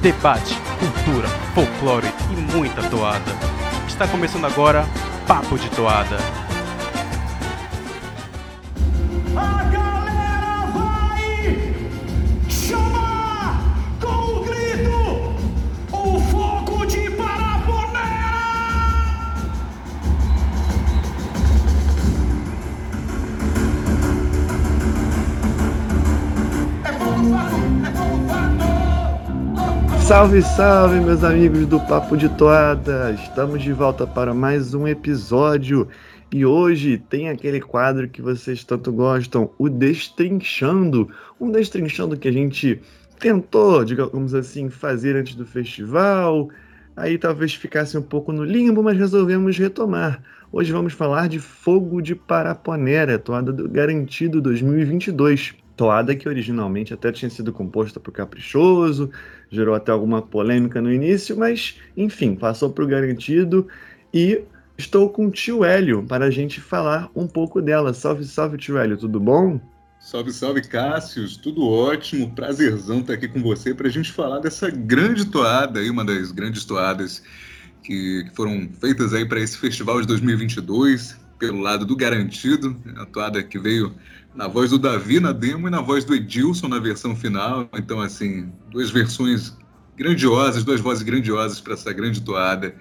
debate, cultura, folclore e muita toada. Está começando agora Papo de Toada. Salve, salve, meus amigos do Papo de Toada! Estamos de volta para mais um episódio e hoje tem aquele quadro que vocês tanto gostam, o Destrinchando. Um Destrinchando que a gente tentou, digamos assim, fazer antes do festival. Aí talvez ficasse um pouco no limbo, mas resolvemos retomar. Hoje vamos falar de Fogo de Paraponera, toada do Garantido 2022. Toada que originalmente até tinha sido composta por Caprichoso, gerou até alguma polêmica no início, mas enfim, passou para o Garantido e estou com o tio Hélio para a gente falar um pouco dela. Salve, salve, tio Hélio, tudo bom? Salve, salve, Cássius. Tudo ótimo. Prazerzão estar aqui com você para a gente falar dessa grande toada aí, uma das grandes toadas que, que foram feitas aí para esse festival de 2022, pelo lado do Garantido, a toada que veio na voz do Davi na demo e na voz do Edilson na versão final. Então, assim, duas versões grandiosas, duas vozes grandiosas para essa grande toada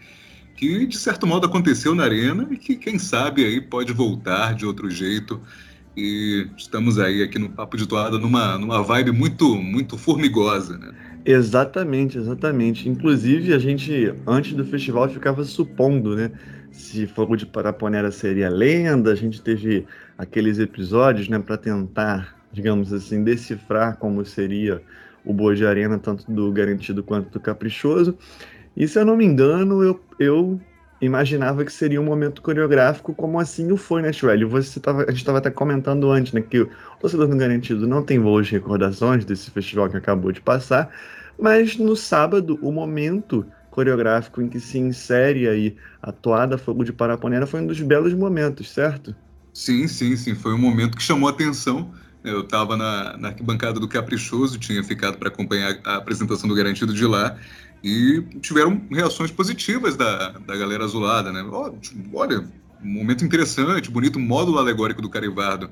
que de certo modo aconteceu na arena e que quem sabe aí pode voltar de outro jeito. E estamos aí aqui no Papo de Toada numa, numa vibe muito muito formigosa, né? Exatamente, exatamente. Inclusive, a gente, antes do festival, ficava supondo, né? Se Fogo de Paraponera seria lenda, a gente teve aqueles episódios, né, para tentar, digamos assim, decifrar como seria o Boa de Arena, tanto do Garantido quanto do Caprichoso. E se eu não me engano, eu, eu imaginava que seria um momento coreográfico, como assim o foi, né, Chuelio? Você tava, a gente estava até comentando antes, né, que o torcedor do Garantido não tem boas recordações desse festival que acabou de passar, mas no sábado, o momento coreográfico em que se insere aí a toada Fogo de Paraponera foi um dos belos momentos, certo? Sim, sim, sim. Foi um momento que chamou atenção. Eu estava na, na arquibancada do Caprichoso, tinha ficado para acompanhar a apresentação do Garantido de lá, e tiveram reações positivas da, da galera azulada, né? Ó, Olha, um momento interessante, bonito, módulo alegórico do Carivardo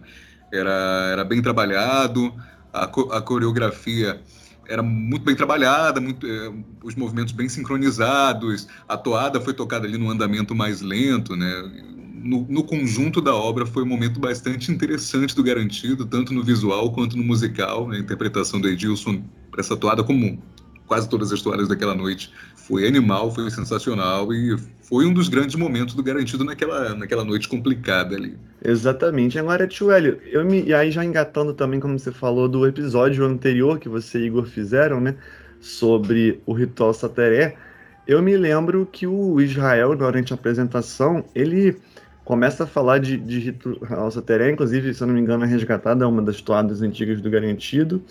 era, era bem trabalhado, a, a coreografia era muito bem trabalhada, muito, eh, os movimentos bem sincronizados, a toada foi tocada ali no andamento mais lento, né? No, no conjunto da obra foi um momento bastante interessante do Garantido, tanto no visual quanto no musical, né? a interpretação do Edilson para essa toada, como quase todas as toadas daquela noite, foi animal, foi sensacional e foi um dos grandes momentos do Garantido naquela, naquela noite complicada ali. Exatamente. Agora, tio Hélio, eu me... e aí já engatando também, como você falou, do episódio anterior que você e Igor fizeram, né? Sobre o ritual Sateré, eu me lembro que o Israel, durante a apresentação, ele começa a falar de, de ritual Sateré, inclusive, se eu não me engano, é resgatada é uma das toadas antigas do Garantido,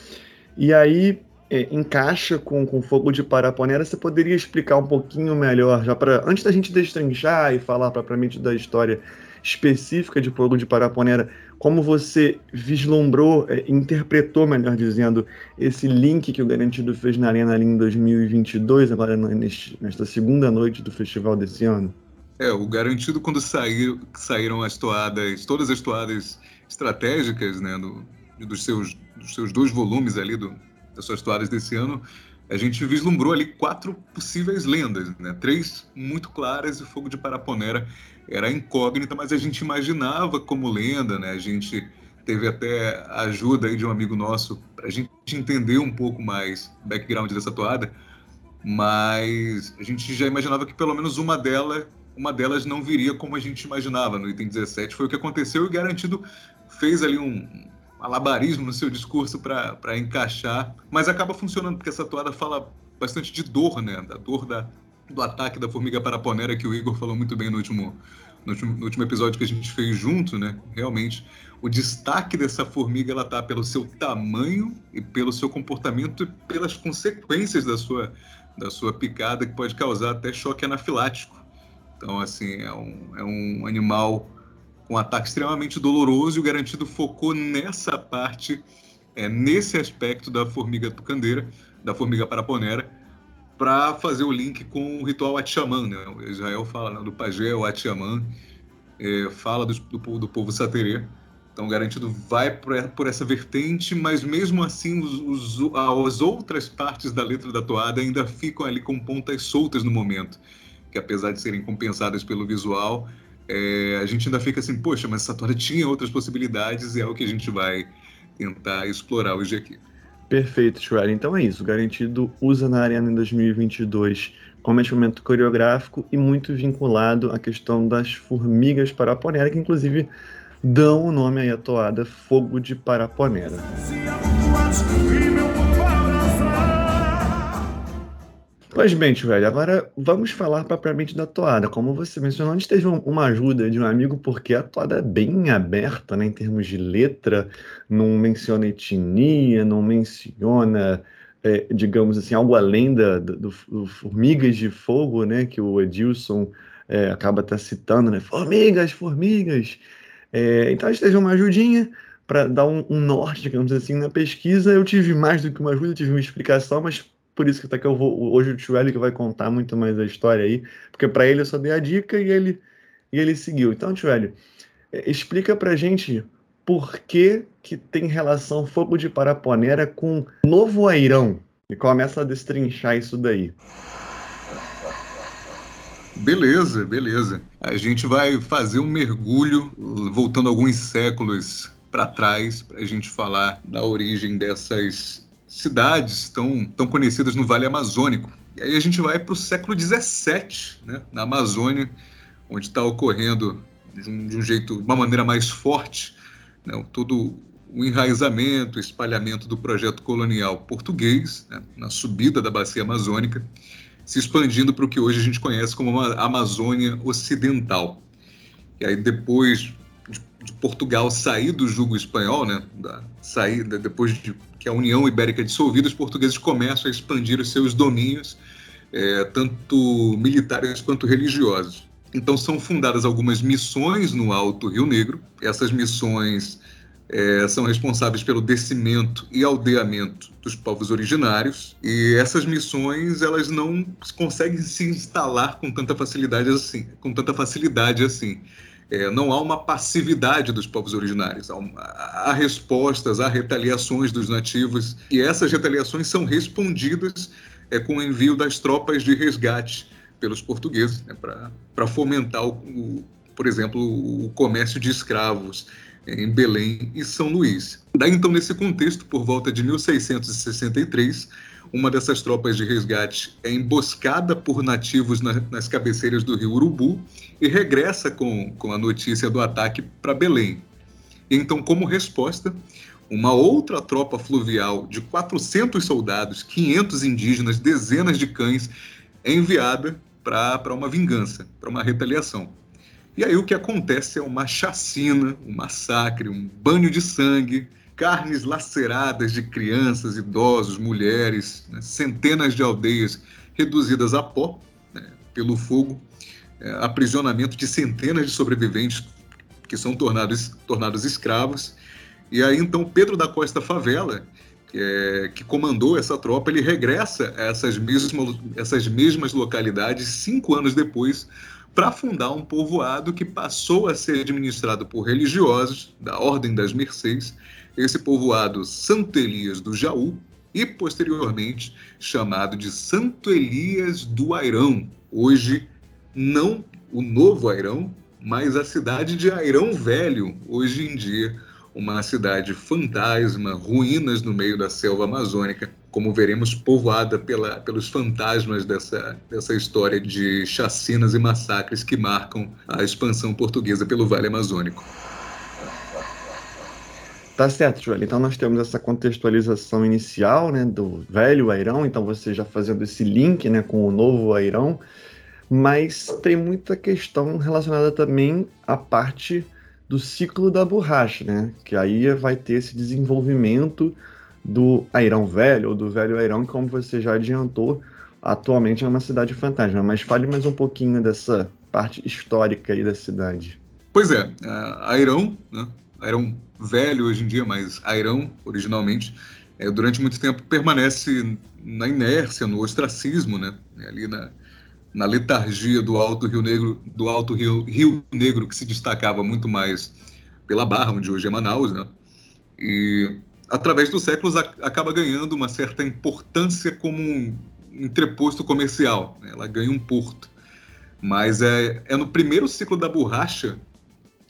e aí é, encaixa com, com Fogo de Paraponera. Você poderia explicar um pouquinho melhor, já para antes da gente destrinchar e falar propriamente da história específica de Fogo de Paraponera, como você vislumbrou, é, interpretou, melhor dizendo, esse link que o Garantido fez na Arena ali em 2022, agora neste, nesta segunda noite do festival desse ano? É, o garantido quando sair, saíram as toadas, todas as toadas estratégicas, né, do, dos, seus, dos seus dois volumes ali, do, das suas toadas desse ano, a gente vislumbrou ali quatro possíveis lendas, né? Três muito claras e Fogo de Paraponera era incógnita, mas a gente imaginava como lenda, né? A gente teve até a ajuda aí de um amigo nosso para a gente entender um pouco mais o background dessa toada, mas a gente já imaginava que pelo menos uma delas uma delas não viria como a gente imaginava no item 17. Foi o que aconteceu e o Garantido fez ali um malabarismo no seu discurso para encaixar, mas acaba funcionando, porque essa toada fala bastante de dor, né? Da dor da, do ataque da formiga paraponera, que o Igor falou muito bem no último, no último, no último episódio que a gente fez junto, né? Realmente, o destaque dessa formiga ela tá pelo seu tamanho e pelo seu comportamento e pelas consequências da sua, da sua picada, que pode causar até choque anafilático. Então, assim, é um, é um animal um ataque extremamente doloroso e o Garantido focou nessa parte, é, nesse aspecto da formiga tucandeira, da formiga paraponera, para fazer o link com o ritual Atiamã, né? O Israel fala né, do pajé, o é, fala do, do, do povo saterê. Então, garantido vai por, por essa vertente, mas mesmo assim, os, os, as outras partes da letra da toada ainda ficam ali com pontas soltas no momento, que apesar de serem compensadas pelo visual, é, a gente ainda fica assim, poxa, mas essa toada tinha outras possibilidades e é o que a gente vai tentar explorar hoje aqui. Perfeito, Schwer. Então é isso. Garantido usa na Arena em 2022 como instrumento coreográfico e muito vinculado à questão das formigas paraponera, que inclusive dão o nome aí à toada Fogo de Paraponera. Pois bem, velho, agora vamos falar propriamente da toada. Como você mencionou, a gente teve uma ajuda de um amigo, porque a toada é bem aberta né, em termos de letra, não menciona etnia, não menciona, é, digamos assim, algo além da, do, do, Formigas de Fogo, né, que o Edilson é, acaba até citando, né? Formigas, formigas. É, então a gente teve uma ajudinha para dar um, um, norte, digamos assim, na pesquisa. Eu tive mais do que uma ajuda, tive uma explicação, mas por isso que até que eu vou hoje o Tio que vai contar muito mais a história aí, porque para ele eu só dei a dica e ele e ele seguiu. Então, Tio é, explica pra gente por que que tem relação fogo de Paraponera com Novo Airão e começa a destrinchar isso daí. Beleza, beleza. A gente vai fazer um mergulho, voltando alguns séculos para trás, para a gente falar da origem dessas cidades tão, tão conhecidas no Vale Amazônico. E aí a gente vai para o século XVII, né, na Amazônia, onde está ocorrendo de um, de um, jeito, de uma maneira mais forte, né, todo o enraizamento, o espalhamento do projeto colonial português, né, na subida da bacia amazônica se expandindo para o que hoje a gente conhece como Amazônia Ocidental. E aí depois de, Portugal sair do jugo espanhol, né, da saída depois de que a União Ibérica é dissolvida, os portugueses começam a expandir os seus domínios, é, tanto militares quanto religiosos. Então são fundadas algumas missões no Alto Rio Negro. Essas missões é, são responsáveis pelo descimento e aldeamento dos povos originários e essas missões elas não conseguem se instalar com tanta facilidade assim com tanta facilidade assim é, não há uma passividade dos povos originários há, uma, há, respostas há retaliações dos nativos e essas retaliações são respondidas é, com o envio das tropas de resgate pelos portugueses né, para fomentar o, o, por exemplo o comércio de escravos em Belém e São Luís. Daí então, nesse contexto, por volta de 1663, uma dessas tropas de resgate é emboscada por nativos na, nas cabeceiras do rio Urubu e regressa com, com a notícia do ataque para Belém. Então, como resposta, uma outra tropa fluvial de 400 soldados, 500 indígenas, dezenas de cães é enviada para uma vingança, para uma retaliação. E aí o que acontece é uma chacina, um massacre, um banho de sangue, carnes laceradas de crianças, idosos, mulheres, né? centenas de aldeias reduzidas a pó né? pelo fogo, é, aprisionamento de centenas de sobreviventes que são tornados, tornados escravos. E aí então Pedro da Costa Favela, que, é, que comandou essa tropa, ele regressa a essas mesmas, essas mesmas localidades cinco anos depois para fundar um povoado que passou a ser administrado por religiosos da Ordem das Mercês, esse povoado Santo Elias do Jaú, e posteriormente chamado de Santo Elias do Airão. Hoje, não o novo Airão, mas a cidade de Airão Velho, hoje em dia uma cidade fantasma, ruínas no meio da selva amazônica, como veremos, povoada pela, pelos fantasmas dessa, dessa história de chacinas e massacres que marcam a expansão portuguesa pelo Vale Amazônico. Tá certo, Joel. Então nós temos essa contextualização inicial, né, do velho Airão, então você já fazendo esse link, né, com o novo Airão, mas tem muita questão relacionada também à parte do ciclo da borracha, né? Que aí vai ter esse desenvolvimento do Airão Velho, ou do Velho Airão, como você já adiantou, atualmente é uma cidade fantasma. Mas fale mais um pouquinho dessa parte histórica aí da cidade. Pois é, Airão, né? Airão Velho hoje em dia, mas Airão originalmente, é, durante muito tempo permanece na inércia, no ostracismo, né? ali na, na letargia do Alto Rio Negro, do Alto Rio, Rio Negro, que se destacava muito mais pela Barra, onde hoje é Manaus, né? E através dos séculos acaba ganhando uma certa importância como um entreposto comercial. Né? Ela ganha um porto. Mas é, é no primeiro ciclo da borracha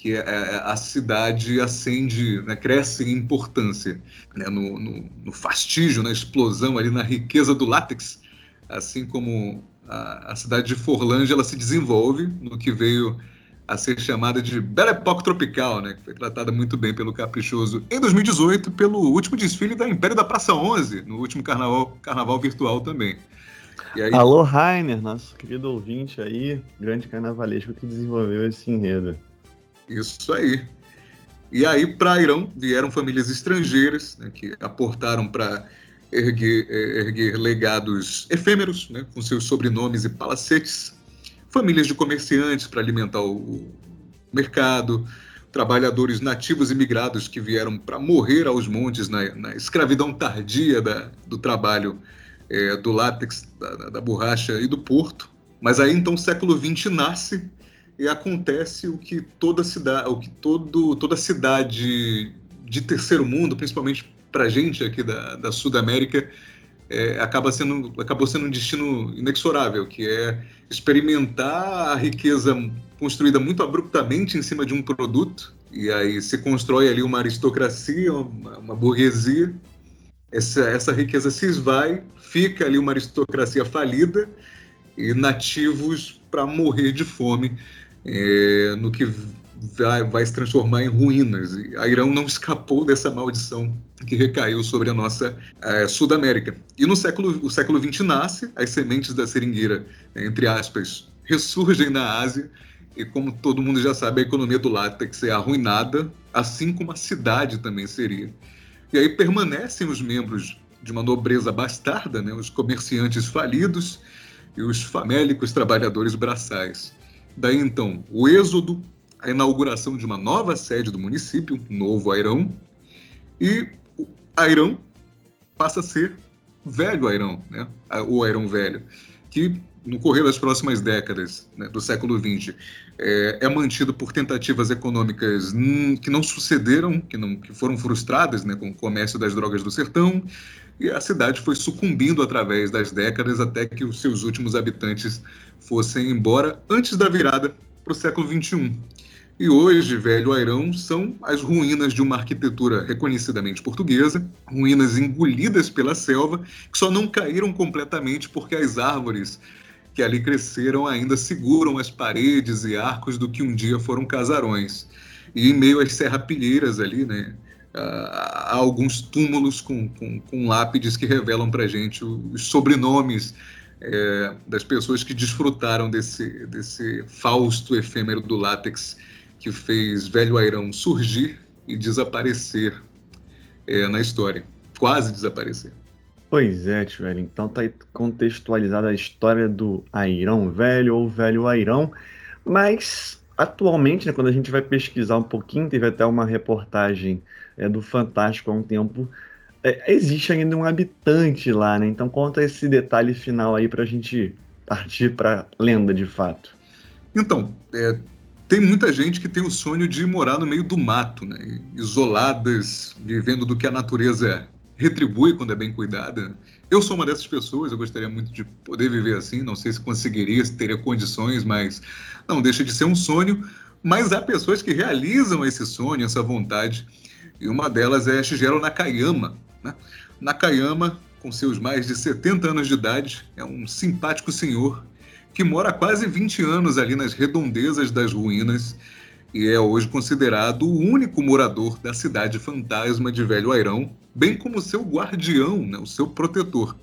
que é, é, a cidade ascende, né, cresce em importância, né, no, no, no, fastígio, na explosão ali, na riqueza do látex, assim como a, a, cidade de Forlândia ela se desenvolve no que veio a ser chamada de Belle Époque Tropical, né, que foi tratada muito bem pelo Caprichoso em 2018 pelo último desfile da Império da Praça 11, no último carnaval, carnaval virtual também. Aí... Alô, Rainer, nosso querido ouvinte aí, grande carnavalesco que desenvolveu esse enredo. Isso aí. E aí, para Irão, vieram famílias estrangeiras né, que aportaram para erguer, eh, erguer, legados efêmeros, né, com seus sobrenomes e palacetes, famílias de comerciantes para alimentar o mercado, trabalhadores nativos imigrados que vieram para morrer aos montes na, na escravidão tardia da, do trabalho é, do látex, da, da borracha e do porto. Mas aí então o século XX nasce e acontece o que toda cidade, o que todo, toda cidade de terceiro mundo, principalmente para gente aqui da, da Sudamérica, é, acaba sendo, acabou sendo um destino inexorável, que é experimentar a riqueza construída muito abruptamente em cima de um produto, e aí se constrói ali uma aristocracia, uma, uma burguesia, essa, essa riqueza se esvai, fica ali uma aristocracia falida e nativos para morrer de fome é, no que vai, vai, se transformar em ruínas. A Irão não escapou dessa maldição que recaiu sobre a nossa é, Sudamérica. E no século, o século XX nasce, as sementes da seringueira, entre aspas, ressurgem na Ásia, e como todo mundo já sabe, a economia do látex é arruinada, assim como a cidade também seria. E aí permanecem os membros de uma nobreza bastarda, né, os comerciantes falidos e os famélicos trabalhadores braçais. Daí então, o êxodo, a inauguração de uma nova sede do município, Novo Airão, e Airão passa a ser Velho Airão, né? o Airão Velho, que no correr das próximas décadas né, do século XX é, é, mantido por tentativas econômicas que não sucederam, que, não, que foram frustradas né, com o comércio das drogas do sertão, e a cidade foi sucumbindo através das décadas até que os seus últimos habitantes fossem embora antes da virada para o século XXI. E hoje, Velho Airão são as ruínas de uma arquitetura reconhecidamente portuguesa, ruínas engolidas pela selva, que só não caíram completamente porque as árvores que ali cresceram ainda seguram as paredes e arcos do que um dia foram casarões. E em meio às serrapilheiras ali, né, há alguns túmulos com, com, com lápides que revelam para gente os sobrenomes é, das pessoas que desfrutaram desse, desse fausto efêmero do látex que fez Velho Airão surgir e desaparecer é, na história, quase desaparecer. Pois é, velho. Então tá contextualizada a história do Airão Velho ou Velho Airão, mas atualmente, né, quando a gente vai pesquisar um pouquinho, teve até uma reportagem é, do Fantástico há um tempo, é, existe ainda um habitante lá, né? Então conta esse detalhe final aí para a gente partir para lenda de fato. Então, é, tem muita gente que tem o sonho de morar no meio do mato, né? isoladas, vivendo do que a natureza retribui quando é bem cuidada. Eu sou uma dessas pessoas, eu gostaria muito de poder viver assim, não sei se conseguiria, se teria condições, mas não deixa de ser um sonho. Mas há pessoas que realizam esse sonho, essa vontade, e uma delas é Shigeru Nakayama. Né? Nakayama, com seus mais de 70 anos de idade, é um simpático senhor que mora há quase 20 anos ali nas redondezas das ruínas e é hoje considerado o único morador da cidade fantasma de Velho Airão, bem como seu guardião, né, o seu protetor.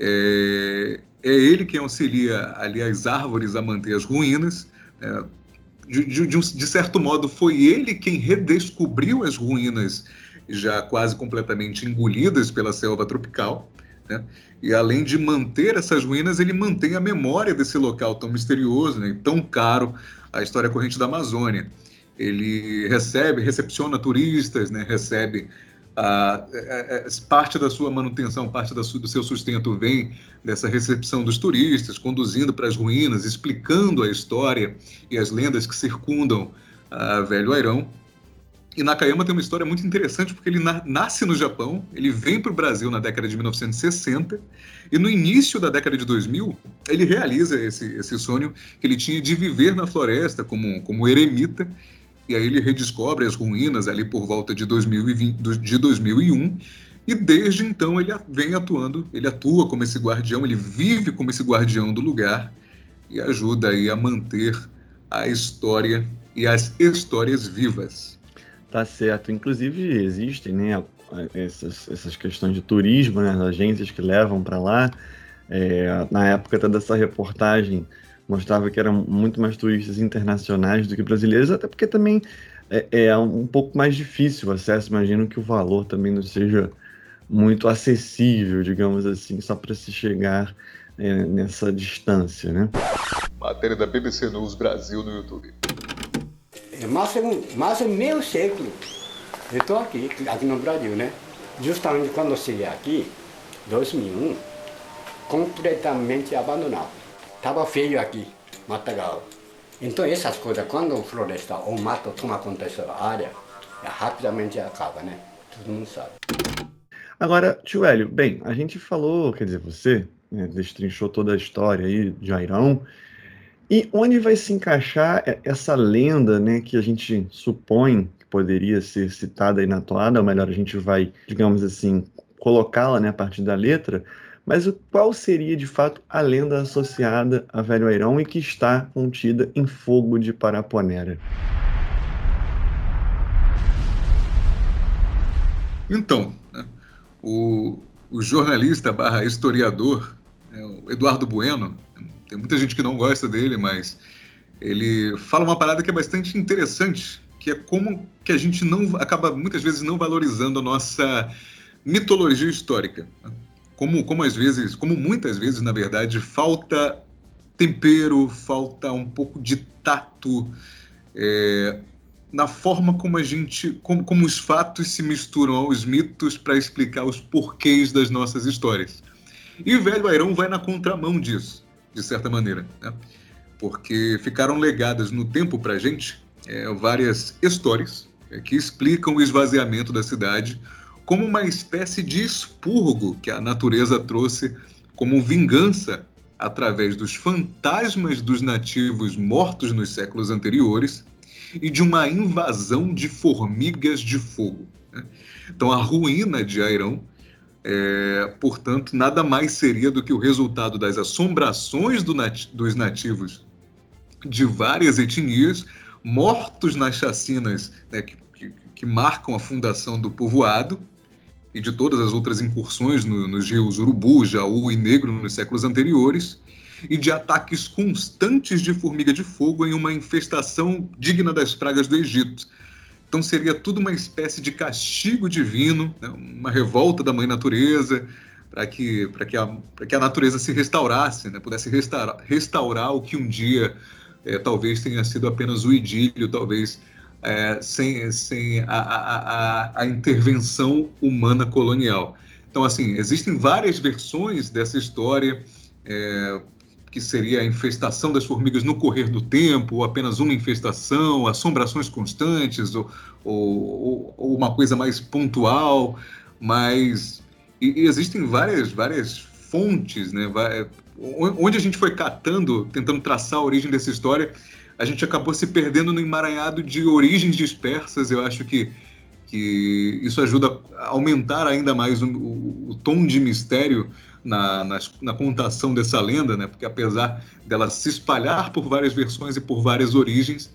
É, é ele quem auxilia ali as árvores a manter as ruínas. É, de, de, de, um, de certo modo, foi ele quem redescobriu as ruínas já quase completamente engolidas pela selva tropical. Né? E além de manter essas ruínas, ele mantém a memória desse local tão misterioso, né? tão caro à história corrente da Amazônia. Ele recebe, recepciona turistas, né? recebe a, a, a, parte da sua manutenção, parte da do seu sustento vem dessa recepção dos turistas, conduzindo para as ruínas, explicando a história e as lendas que circundam a Velho Airão. E Nakayama tem uma história muito interessante porque ele na, nasce no Japão, ele vem para o Brasil na década de 1960 e no início da década de 2000 ele realiza esse, esse sonho que ele tinha de viver na floresta como, como eremita e aí ele redescobre as ruínas ali por volta de, 2020, de 2001, e desde então ele vem atuando, ele atua como esse guardião, ele vive como esse guardião do lugar e ajuda aí a manter a história e as histórias vivas. Tá certo. Inclusive existem, né, essas, essas questões de turismo, né, as agências que levam para lá. É, na época toda essa reportagem mostrava que eram muito mais turistas internacionais do que brasileiros, até porque também é, é um pouco mais difícil o acesso. Imagino que o valor também não seja muito acessível, digamos assim, só para se chegar é, nessa distância, né? Matéria da BBC News Brasil no YouTube. É mais, mais meio século eu estou aqui, aqui no Brasil, né? Justamente quando eu cheguei aqui, 2001, completamente abandonado. Estava feio aqui, matagal. Então essas coisas, quando floresta ou mato toma conta dessa área, rapidamente acaba, né? Todo mundo sabe. Agora, tio Hélio, bem, a gente falou, quer dizer, você né, destrinchou toda a história aí de Airão, e onde vai se encaixar essa lenda, né, que a gente supõe que poderia ser citada aí na toada, ou melhor, a gente vai, digamos assim, colocá-la, né, a partir da letra, mas qual seria de fato a lenda associada a Velho Airão e que está contida em Fogo de Paraponera? Então, né, o, o, jornalista barra historiador né, Eduardo Bueno, tem muita gente que não gosta dele, mas ele fala uma parada que é bastante interessante, que é como que a gente não acaba muitas vezes não valorizando a nossa mitologia histórica. Como, como às vezes, como muitas vezes, na verdade, falta tempero, falta um pouco de tato é, na forma como a gente, como, como os fatos se misturam aos mitos para explicar os porquês das nossas histórias. E o Velho Airão vai na contramão disso, de certa maneira, né? porque ficaram legadas no tempo para a gente é, várias histórias é, que explicam o esvaziamento da cidade, como uma espécie de expurgo que a natureza trouxe como vingança através dos fantasmas dos nativos mortos nos séculos anteriores e de uma invasão de formigas de fogo. Né? Então, a ruína de Airão, é, portanto, nada mais seria do que o resultado das assombrações do dos nativos de várias etnias mortos nas chacinas né, que, que, que marcam a fundação do povoado e de todas as outras incursões no, nos rios Urubu, Jaú e Negro nos séculos anteriores, e de ataques constantes de formiga de fogo em uma infestação digna das pragas do Egito. Então seria tudo uma espécie de castigo divino, né? uma revolta da mãe natureza, para que, que, a, que a natureza se restaurasse, né? pudesse restaurar, restaurar o que um dia é, talvez tenha sido apenas o idílio, talvez é, sem, sem a, a, a, intervenção humana colonial. Então, assim, existem várias versões dessa história, é, que seria a infestação das formigas no correr do tempo, ou apenas uma infestação, assombrações constantes, ou, ou, ou uma coisa mais pontual, mas e, e existem várias, várias fontes, né, onde a gente foi catando, tentando traçar a origem dessa história, a gente acabou se perdendo no emaranhado de origens dispersas. Eu acho que, que isso ajuda a aumentar ainda mais o, o, o tom de mistério na, na, na, contação dessa lenda, né? porque apesar dela se espalhar por várias versões e por várias origens,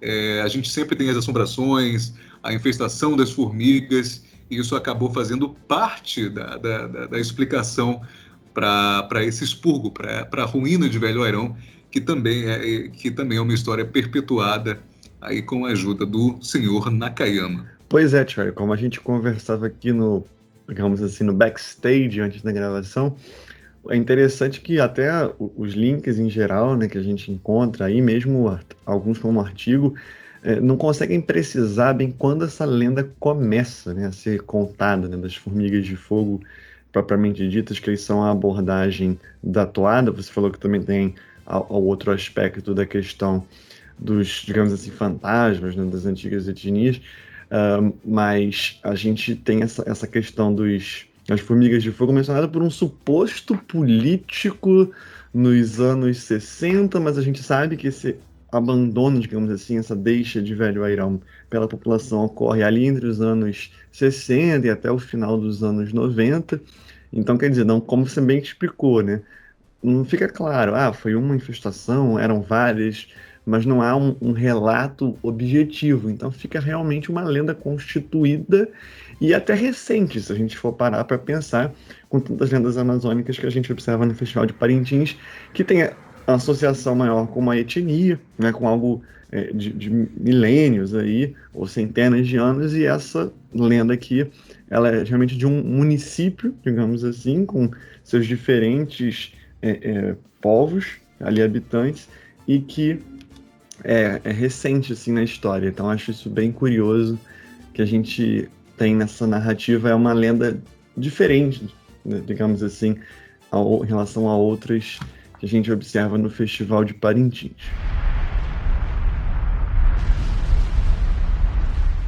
é, a gente sempre tem as assombrações, a infestação das formigas, e isso acabou fazendo parte da, da, da, da explicação para esse expurgo, para a ruína de Velho Airão, que também é, que também é uma história perpetuada aí com a ajuda do senhor Nakayama. Pois é, Charlie, como a gente conversava aqui no, digamos assim, no backstage antes da gravação, é interessante que até os links em geral, né, que a gente encontra aí, mesmo alguns como artigo, é, não conseguem precisar bem quando essa lenda começa né, a ser contada, né, das formigas de fogo propriamente ditas, que eles são a abordagem da toada. Você falou que também tem o outro aspecto da questão dos, digamos assim, fantasmas né, das antigas etnias, uh, mas a gente tem essa, essa questão dos as formigas de fogo mencionada por um suposto político nos anos 60, mas a gente sabe que esse abandono, digamos assim, essa deixa de Velho Airão pela população ocorre ali entre os anos 60 e até o final dos anos 90. Então, quer dizer, não, como você bem explicou, né? Não fica claro, ah, foi uma infestação, eram várias, mas não há um, um relato objetivo. Então, fica realmente uma lenda constituída e até recente, se a gente for parar para pensar, com tantas lendas amazônicas que a gente observa no Festival de Parintins, que tem associação maior com uma etnia, né, com algo é, de, de, milênios aí, ou centenas de anos, e essa lenda aqui, ela é realmente de um município, digamos assim, com seus diferentes é, é, povos, ali habitantes, e que é, é recente assim na história. Então acho isso bem curioso que a gente tem nessa narrativa é uma lenda diferente, né, digamos assim, ao, em relação a outras que a gente observa no Festival de Parintins.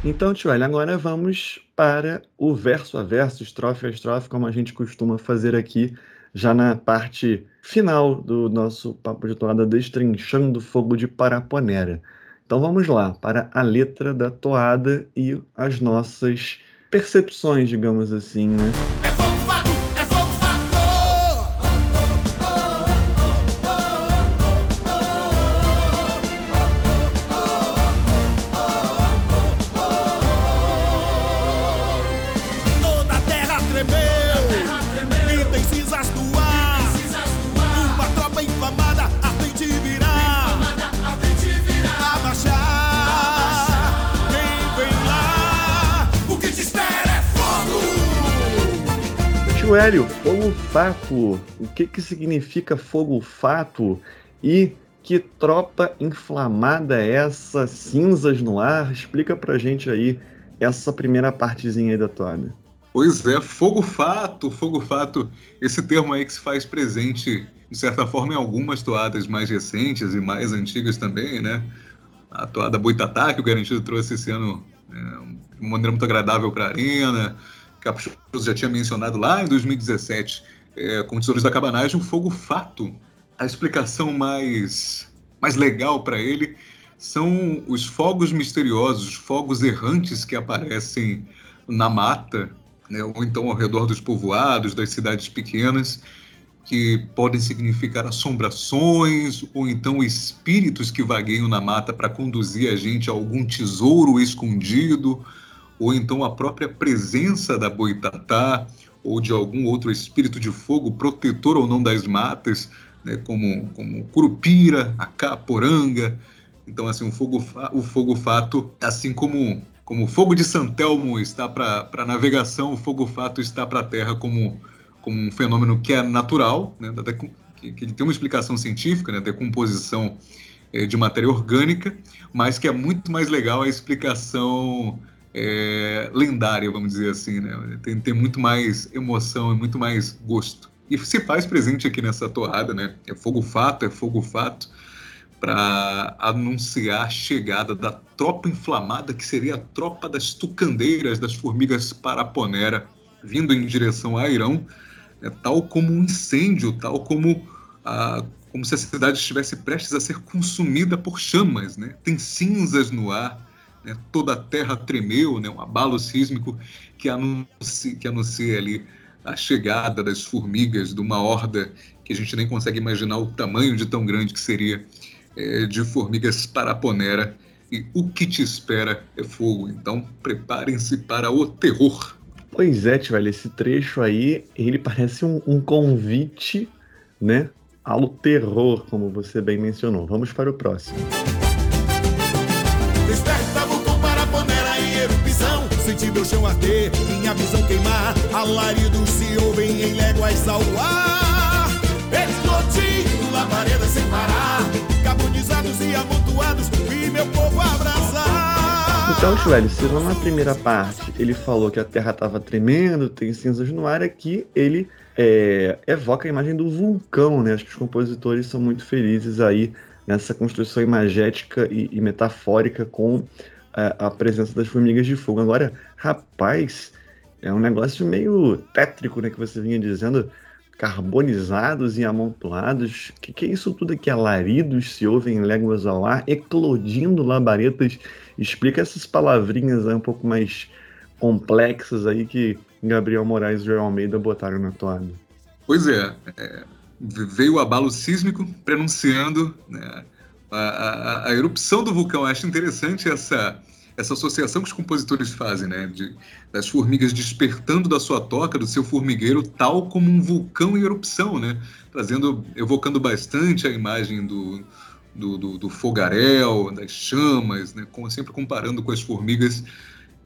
Então, tio agora vamos para o verso a verso, estrofe a estrofe, como a gente costuma fazer aqui, já na parte final do nosso Papo de Toada, destrinchando fogo de Paraponera. Então vamos lá, para a letra da toada e as nossas percepções, digamos assim, né? Hélio, fogo fato. O que, que significa fogo fato? E que tropa inflamada é essa? Cinzas no ar? Explica pra gente aí essa primeira partezinha aí da toada. Pois é, fogo fato, fogo fato, esse termo aí que se faz presente, de certa forma, em algumas toadas mais recentes e mais antigas também, né? A toada Boitatá, que o Garantido trouxe esse ano é, de uma maneira muito agradável para a arena, Caprichoso já tinha mencionado lá em 2017, é, com Tesouros da Cabanagem, um fogo fato. A explicação mais, mais legal para ele são os fogos misteriosos, os fogos errantes que aparecem na mata, né, ou então ao redor dos povoados, das cidades pequenas, que podem significar assombrações ou então espíritos que vagueiam na mata para conduzir a gente a algum tesouro escondido ou então a própria presença da boitatá ou de algum outro espírito de fogo, protetor ou não das matas, né, como, como curupira, a caporanga. Então, assim, o fogo, o fogo fato, assim como, como o fogo de Santelmo está para navegação, o fogo fato está para a Terra como, como um fenômeno que é natural, né, que, que tem uma explicação científica, né, decomposição é, de matéria orgânica, mas que é muito mais legal a explicação é, lendária, vamos dizer assim, né? Tem, tem muito mais emoção e muito mais gosto. E se faz presente aqui nessa toada, né? É fogo fato, é fogo fato, para anunciar a chegada da tropa inflamada, que seria a tropa das tucandeiras, das formigas paraponera, vindo em direção a Irão, né? tal como um incêndio, tal como a, como se a cidade estivesse prestes a ser consumida por chamas, né? Tem cinzas no ar, né? toda a terra tremeu, né? um abalo sísmico que anuncia, que anuncia ali a chegada das formigas, de uma horda que a gente nem consegue imaginar o tamanho de tão grande que seria, é, de formigas paraponera. E o que te espera é fogo. Então preparem-se para o terror. Pois é, velho, esse trecho aí, ele parece um, um convite, né, ao terror, como você bem mencionou. Vamos para o próximo. Meu chão arder, minha visão queimar, alaridos se ouvem em léguas ao ar. Explodindo labaredas sem parar, carbonizados e amontoados, vi meu povo abraçar. Então, Joelho, se lá na primeira parte ele falou que a Terra estava tremendo, tem cinzas no ar, aqui ele é, evoca a imagem do vulcão, né? Acho que os compositores são muito felizes aí nessa construção imagética e, e metafórica com a, a, presença das formigas de fogo. Agora, rapaz, é um negócio meio tétrico, né? Que você vinha dizendo, carbonizados e amontoados. O que, que, é isso tudo aqui? Alaridos se ouvem léguas ao ar, eclodindo labaredas. Explica essas palavrinhas aí um pouco mais complexas aí que Gabriel Moraes e Joel Almeida botaram na toada. Pois é, é veio o abalo sísmico prenunciando né, a, a, a, erupção do vulcão. Eu acho interessante essa, essa associação que os compositores fazem, né, de, das formigas despertando da sua toca, do seu formigueiro, tal como um vulcão em erupção, né, trazendo, evocando bastante a imagem do, do, do, do fogaréu, das chamas, né, sempre comparando com as formigas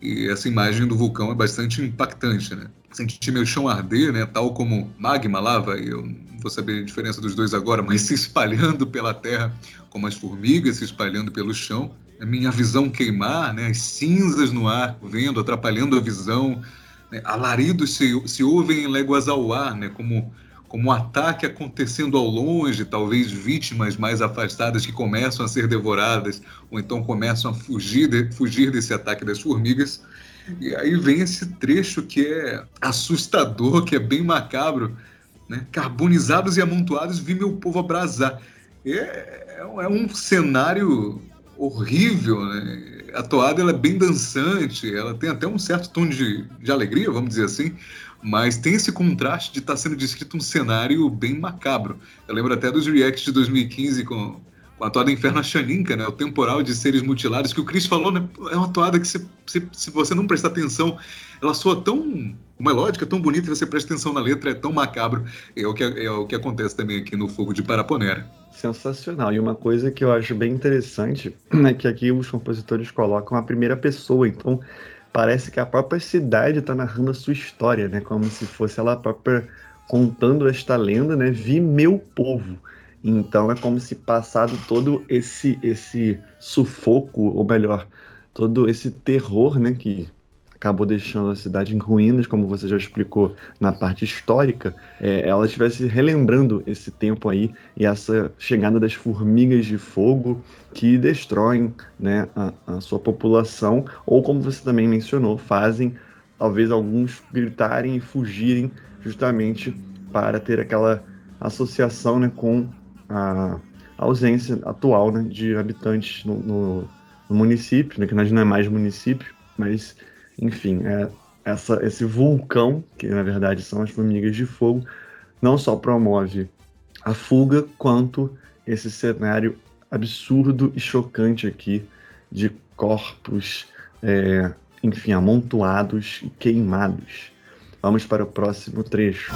e essa imagem do vulcão é bastante impactante, né? Sentir meu chão arder, né? Tal como magma, lava, e eu não vou saber a diferença dos dois agora, mas se espalhando pela terra, como as formigas se espalhando pelo chão. A minha visão queimar, né? As cinzas no ar, vendo, atrapalhando a visão. Né? Alaridos se, se ouvem em léguas ao ar, né? Como como um ataque acontecendo ao longe, talvez vítimas mais afastadas que começam a ser devoradas, ou então começam a fugir, de, fugir desse ataque das formigas. E aí vem esse trecho que é assustador, que é bem macabro. Né? Carbonizados e amontoados, vi meu povo abrasar. É, é um cenário horrível, né? A toada ela é bem dançante, ela tem até um certo tom de, de alegria, vamos dizer assim, mas tem esse contraste de estar tá sendo descrito um cenário bem macabro. Eu lembro até dos reacts de 2015 com, com a toada Inferno Xaninka, né? O temporal de seres mutilados, que o Chris falou, né? É uma toada que, se, se, se você não prestar atenção, ela soa tão melódica, tão bonita, e você presta atenção na letra, é tão macabro. É o que, é o que acontece também aqui no Fogo de Paraponera. Sensacional. E uma coisa que eu acho bem interessante é que aqui os compositores colocam a primeira pessoa. Então, parece que a própria cidade está narrando a sua história, né? Como se fosse ela própria contando esta lenda, né? Vi meu povo. Então é como se passado todo esse esse sufoco, ou melhor, todo esse terror, né? Que acabou deixando a cidade em ruínas, como você já explicou na parte histórica, é, ela estivesse relembrando esse tempo aí e essa chegada das formigas de fogo que destroem né, a, a sua população, ou como você também mencionou, fazem talvez alguns gritarem e fugirem justamente para ter aquela associação né, com a ausência atual né, de habitantes no, no, no município, né, que nós não é mais município, mas enfim, é, essa, esse vulcão, que na verdade são as formigas de fogo, não só promove a fuga, quanto esse cenário absurdo e chocante aqui de corpos, é, enfim, amontoados e queimados. Vamos para o próximo trecho.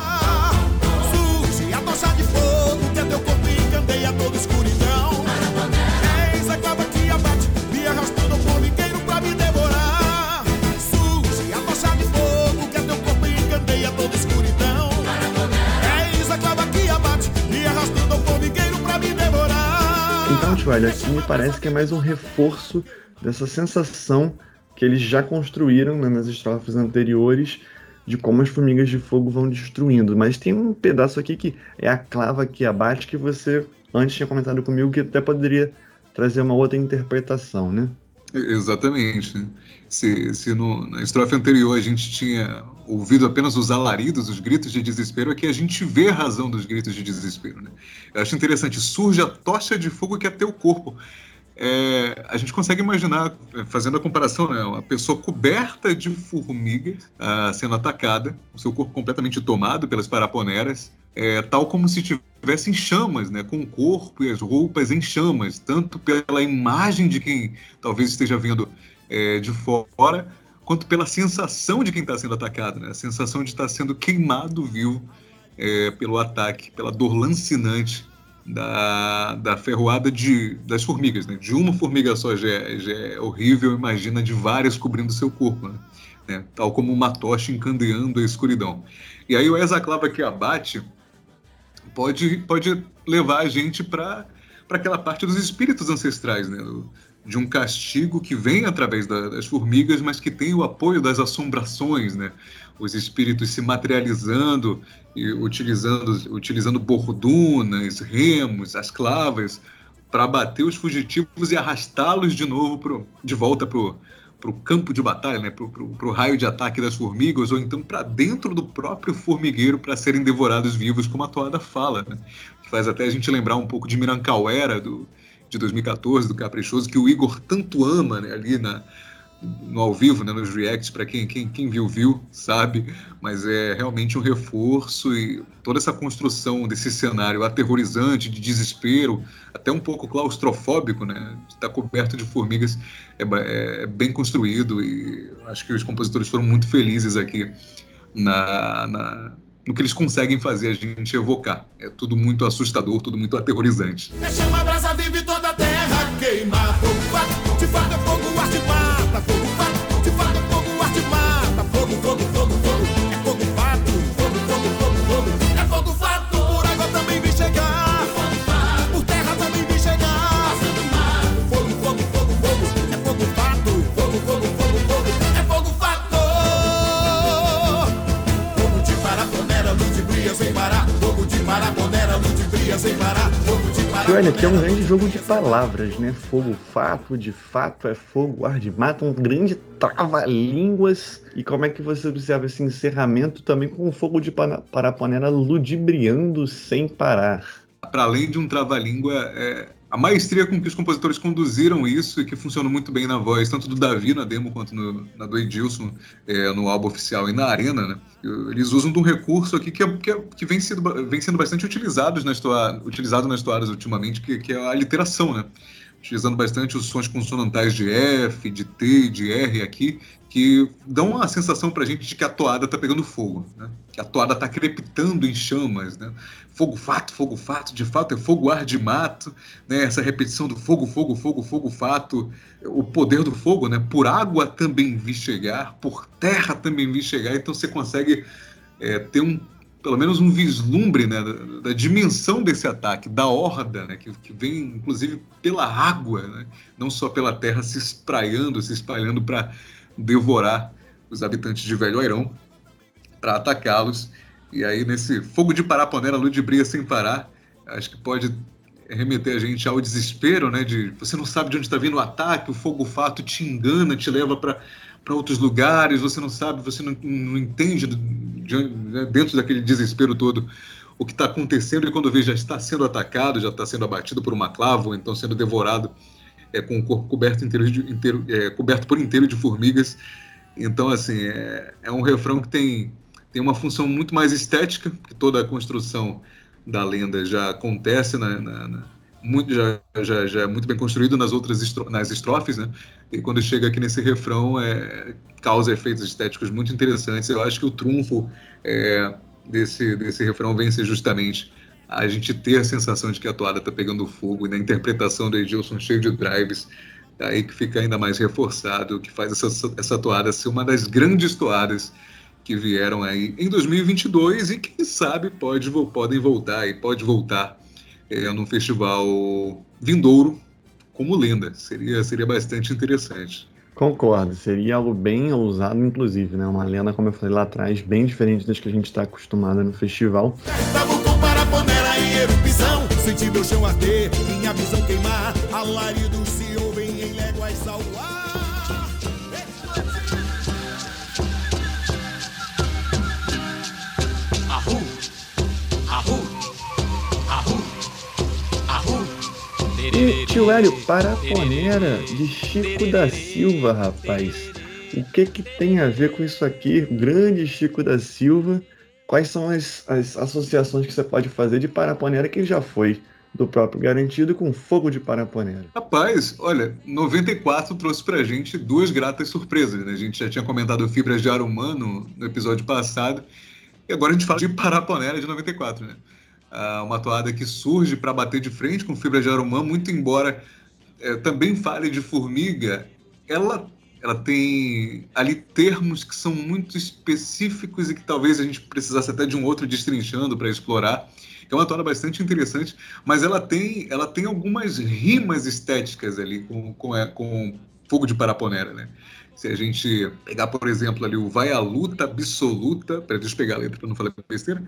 Velho, aqui me parece que é mais um reforço dessa sensação que eles já construíram né, nas estrofes anteriores de como as formigas de fogo vão destruindo. Mas tem um pedaço aqui que é a clava que abate que você antes tinha comentado comigo que até poderia trazer uma outra interpretação, né? Exatamente. Se, se no, na estrofe anterior a gente tinha ouvido apenas os alaridos, os gritos de desespero, aqui a gente vê a razão dos gritos de desespero. Né? Eu acho interessante, surge a tocha de fogo que é teu corpo. É, a gente consegue imaginar, é, fazendo a comparação, né, uma pessoa coberta de formigas uh, sendo atacada, o seu corpo completamente tomado pelas paraponeras, é, tal como se estivesse em chamas, né, com o corpo e as roupas em chamas, tanto pela imagem de quem talvez esteja vendo é, de fora, quanto pela sensação de quem está sendo atacado, né? a sensação de estar sendo queimado vivo é, pelo ataque, pela dor lancinante da, da ferroada de, das formigas. Né? De uma formiga só já é, já é horrível, imagina de várias cobrindo seu corpo, né? né? tal como uma tocha encandeando a escuridão. E aí o Exaclava que abate pode, pode levar a gente para aquela parte dos espíritos ancestrais, né? De um castigo que vem através da, das formigas, mas que tem o apoio das assombrações, né? Os espíritos se materializando e utilizando, utilizando bordunas, remos, as clavas, para bater os fugitivos e arrastá-los de novo pro, de volta para o campo de batalha, né? para o raio de ataque das formigas, ou então para dentro do próprio formigueiro para serem devorados vivos, como a toada fala. Né? Faz até a gente lembrar um pouco de Mirancauera, do, de 2014, do Caprichoso, que o Igor tanto ama né, ali na, no ao vivo, né, nos reacts, para quem, quem, quem viu, viu, sabe, mas é realmente um reforço e toda essa construção desse cenário aterrorizante, de desespero, até um pouco claustrofóbico, né, está coberto de formigas, é, é, bem construído e acho que os compositores foram muito felizes aqui na, na no que eles conseguem fazer a gente evocar. É tudo muito assustador, tudo muito aterrorizante. Deixa uma brasa vive toda a terra queima, fato, de fato Olha, que é um grande jogo de palavras, né? Fogo, fato, de fato é fogo, ar de mata, um grande trava-línguas. E como é que você observa esse encerramento também com o fogo de parapanela ludibriando sem parar? Para além de um trava-língua, é, a maestria com que os compositores conduziram isso e que funcionou muito bem na voz, tanto do Davi na demo quanto no, na do Edilson é, no álbum oficial e na arena, né? Eles usam de um recurso aqui que, é- que, é- que vem, sendo, ba- vem sendo bastante utilizado nas, toa, utilizado nas toadas ultimamente, que, que é a literação, né? Utilizando bastante os sons consonantais de F, de T, de R aqui, que dão uma sensação pra gente de que a toada tá pegando fogo, né? Que a toada tá crepitando em chamas, né? Fogo, fato, fogo, fato, de fato é fogo, ar de mato, né? Essa repetição do fogo, fogo, fogo, fogo, fato, o poder do fogo, né? Por água também vi chegar, por terra também vi chegar, então você consegue é, ter um pelo menos um vislumbre né, da, da dimensão desse ataque, da horda, né, que, que vem inclusive pela água, né, não só pela terra se espraiando, se espalhando para devorar os habitantes de Velho Airão, para atacá-los. E aí, nesse fogo de Paraponera, ludibria sem parar, acho que pode remeter a gente ao desespero, né? De você não sabe de onde está vindo o ataque, o fogo fato te engana, te leva para para outros lugares, você não sabe, você não, não entende de, né, dentro daquele desespero todo o que está acontecendo e quando vê já está sendo atacado, já está sendo abatido por uma clava, ou então sendo devorado é, com o corpo coberto, inteiro de, inteiro, é, coberto por inteiro de formigas. Então, assim, é, é um refrão que tem, tem uma função muito mais estética, que toda a construção da lenda já acontece na, na, na muito, já, já, já é muito bem construído nas outras estro, nas estrofes, né? E quando chega aqui nesse refrão, é, causa efeitos estéticos muito interessantes. Eu acho que o trunfo é, desse, desse refrão vem ser justamente a gente ter a sensação de que a toada está pegando fogo e na interpretação do Edilson cheio de drives, aí que fica ainda mais reforçado, que faz essa, essa toada ser uma das grandes toadas que vieram aí em 2022 e quem sabe pode, podem voltar e pode voltar é, num festival vindouro como lenda. Seria, seria bastante interessante. Concordo, seria algo bem ousado, inclusive, né? Uma lenda, como eu falei lá atrás, bem diferente das que a gente está acostumado no festival. Paraponera em erupção Senti meu chão arder, minha visão queimar Alaridos se ouvem em léguas ao ar E tio Hélio, Paraponera, de Chico da Silva, rapaz. O que que tem a ver com isso aqui? Grande Chico da Silva. Quais são as, as associações que você pode fazer de Paraponera que já foi do próprio Garantido com Fogo de Paraponera? Rapaz, olha, 94 trouxe pra gente duas gratas surpresas, né? A gente já tinha comentado Fibras de Ar Humano no episódio passado, e agora a gente fala de Paraponera de 94, né? Ah, uma toada que surge para bater de frente com Fibras de Ar Humano, muito embora é, também fale de formiga, ela ela tem ali termos que são muito específicos e que talvez a gente precisasse até de um outro destrinchando para explorar. é uma toada bastante interessante, mas ela tem, ela tem algumas rimas estéticas ali com, com, com Fogo de Paraponera, né? Se a gente pegar, por exemplo, ali o vai à luta absoluta, para deixa eu pegar a letra para não falar besteira,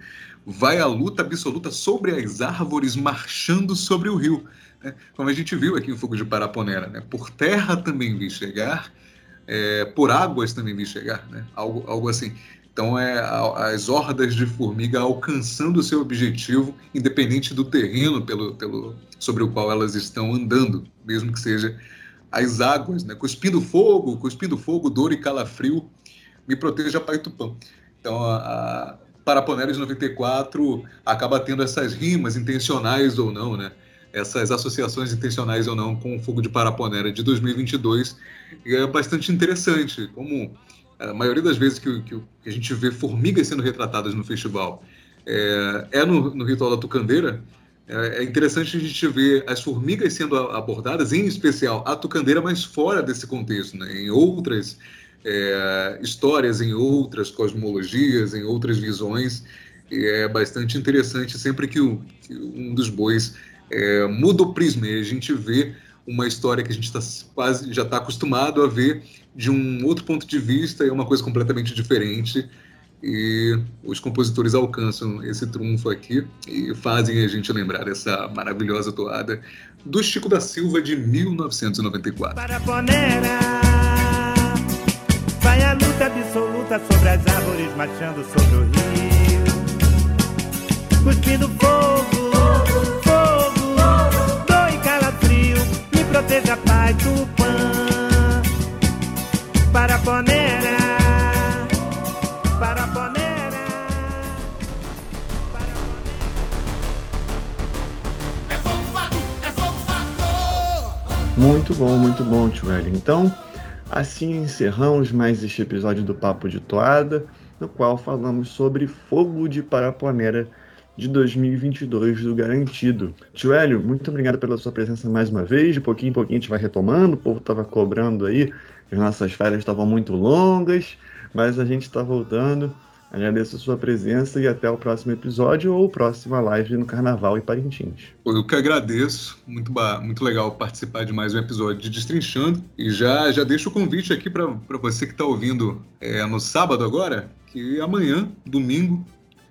vai à luta absoluta sobre as árvores marchando sobre o rio. Né? Como a gente viu aqui em Fogo de Paraponera, né? por terra também vi chegar, é, por águas também vi chegar, né? algo, algo assim. Então, é as hordas de formiga alcançando o seu objetivo, independente do terreno pelo, pelo, sobre o qual elas estão andando, mesmo que seja as águas, né? cuspindo fogo, cuspindo fogo, dor e calafrio, me proteja Pai Tupã. Então, a, a Paraponeres 94 acaba tendo essas rimas intencionais ou não, né? essas associações intencionais ou não com o Fogo de Paraponera de 2022. E é bastante interessante, como a maioria das vezes que, que, que a gente vê formigas sendo retratadas no festival é, é no, no, ritual da tucandeira, é, é interessante a gente ver as formigas sendo abordadas, em especial a tucandeira, mas fora desse contexto, né? em outras é, histórias, em outras cosmologias, em outras visões. E é bastante interessante sempre que, o, que um dos bois é, muda o prisma e a gente vê uma história que a gente tá quase já está acostumado a ver de um outro ponto de vista e é uma coisa completamente diferente. E os compositores alcançam esse trunfo aqui e fazem a gente lembrar dessa maravilhosa toada do Chico da Silva de 1994. Para Bonera, vai a luta absoluta sobre as árvores marchando sobre o rio, cuspindo fogo, proteja, Pai Tupã para Bonera, para Bonera, para É fogo fato, é fogo fato. Muito bom, muito bom, Tio. Então, assim encerramos mais este episódio do Papo de Toada, no qual falamos sobre Fogo de Paraponera de 2022 do Garantido. Tio Hélio, muito obrigado pela sua presença mais uma vez. De pouquinho em pouquinho a gente vai retomando, o povo estava cobrando aí, as nossas férias estavam muito longas, mas a gente está voltando. Agradeço a sua presença e até o próximo episódio ou próxima live no Carnaval e Parintins. Eu que agradeço, muito, muito legal participar de mais um episódio de Destrinchando. E já, já deixo o convite aqui para você que está ouvindo é, no sábado agora, que amanhã, domingo,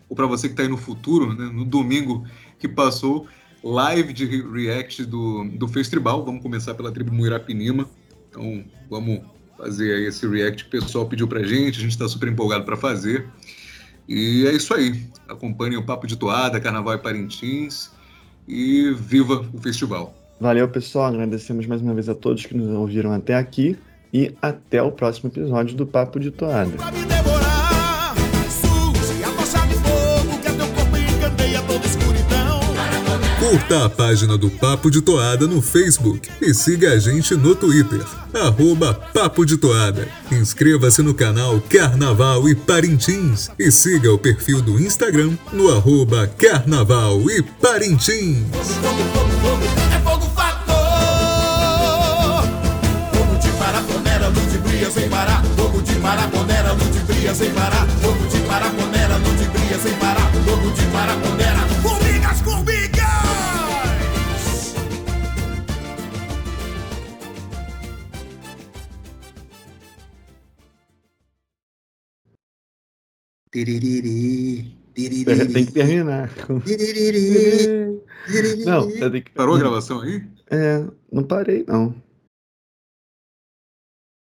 ou para você que está aí no futuro, né, no domingo que passou, live de react do, do Festival. Vamos começar pela tribo Muirapinima. Então, vamos fazer aí esse react que o pessoal pediu pra gente, a gente está super empolgado para fazer. E é isso aí. Acompanhem o Papo de Toada, Carnaval e Parintins e viva o festival. Valeu, pessoal. Agradecemos mais uma vez a todos que nos ouviram até aqui e até o próximo episódio do Papo de Toada. Curta a página do Papo de Toada no Facebook e siga a gente no Twitter, arroba Papo de Toada. Inscreva-se no canal Carnaval e Parintins e siga o perfil do Instagram no arroba Carnaval e Parintins. Fogo, fogo, fogo, é fogo fator. Fogo de paraponera, luz de brilha sem parar. Fogo de paraponera, luz de brilha sem parar. Fogo de paraponera, luz de brilha sem parar. Fogo de paraponera, Tem que terminar. Não, eu tenho que... Parou a gravação aí? É, não parei, não.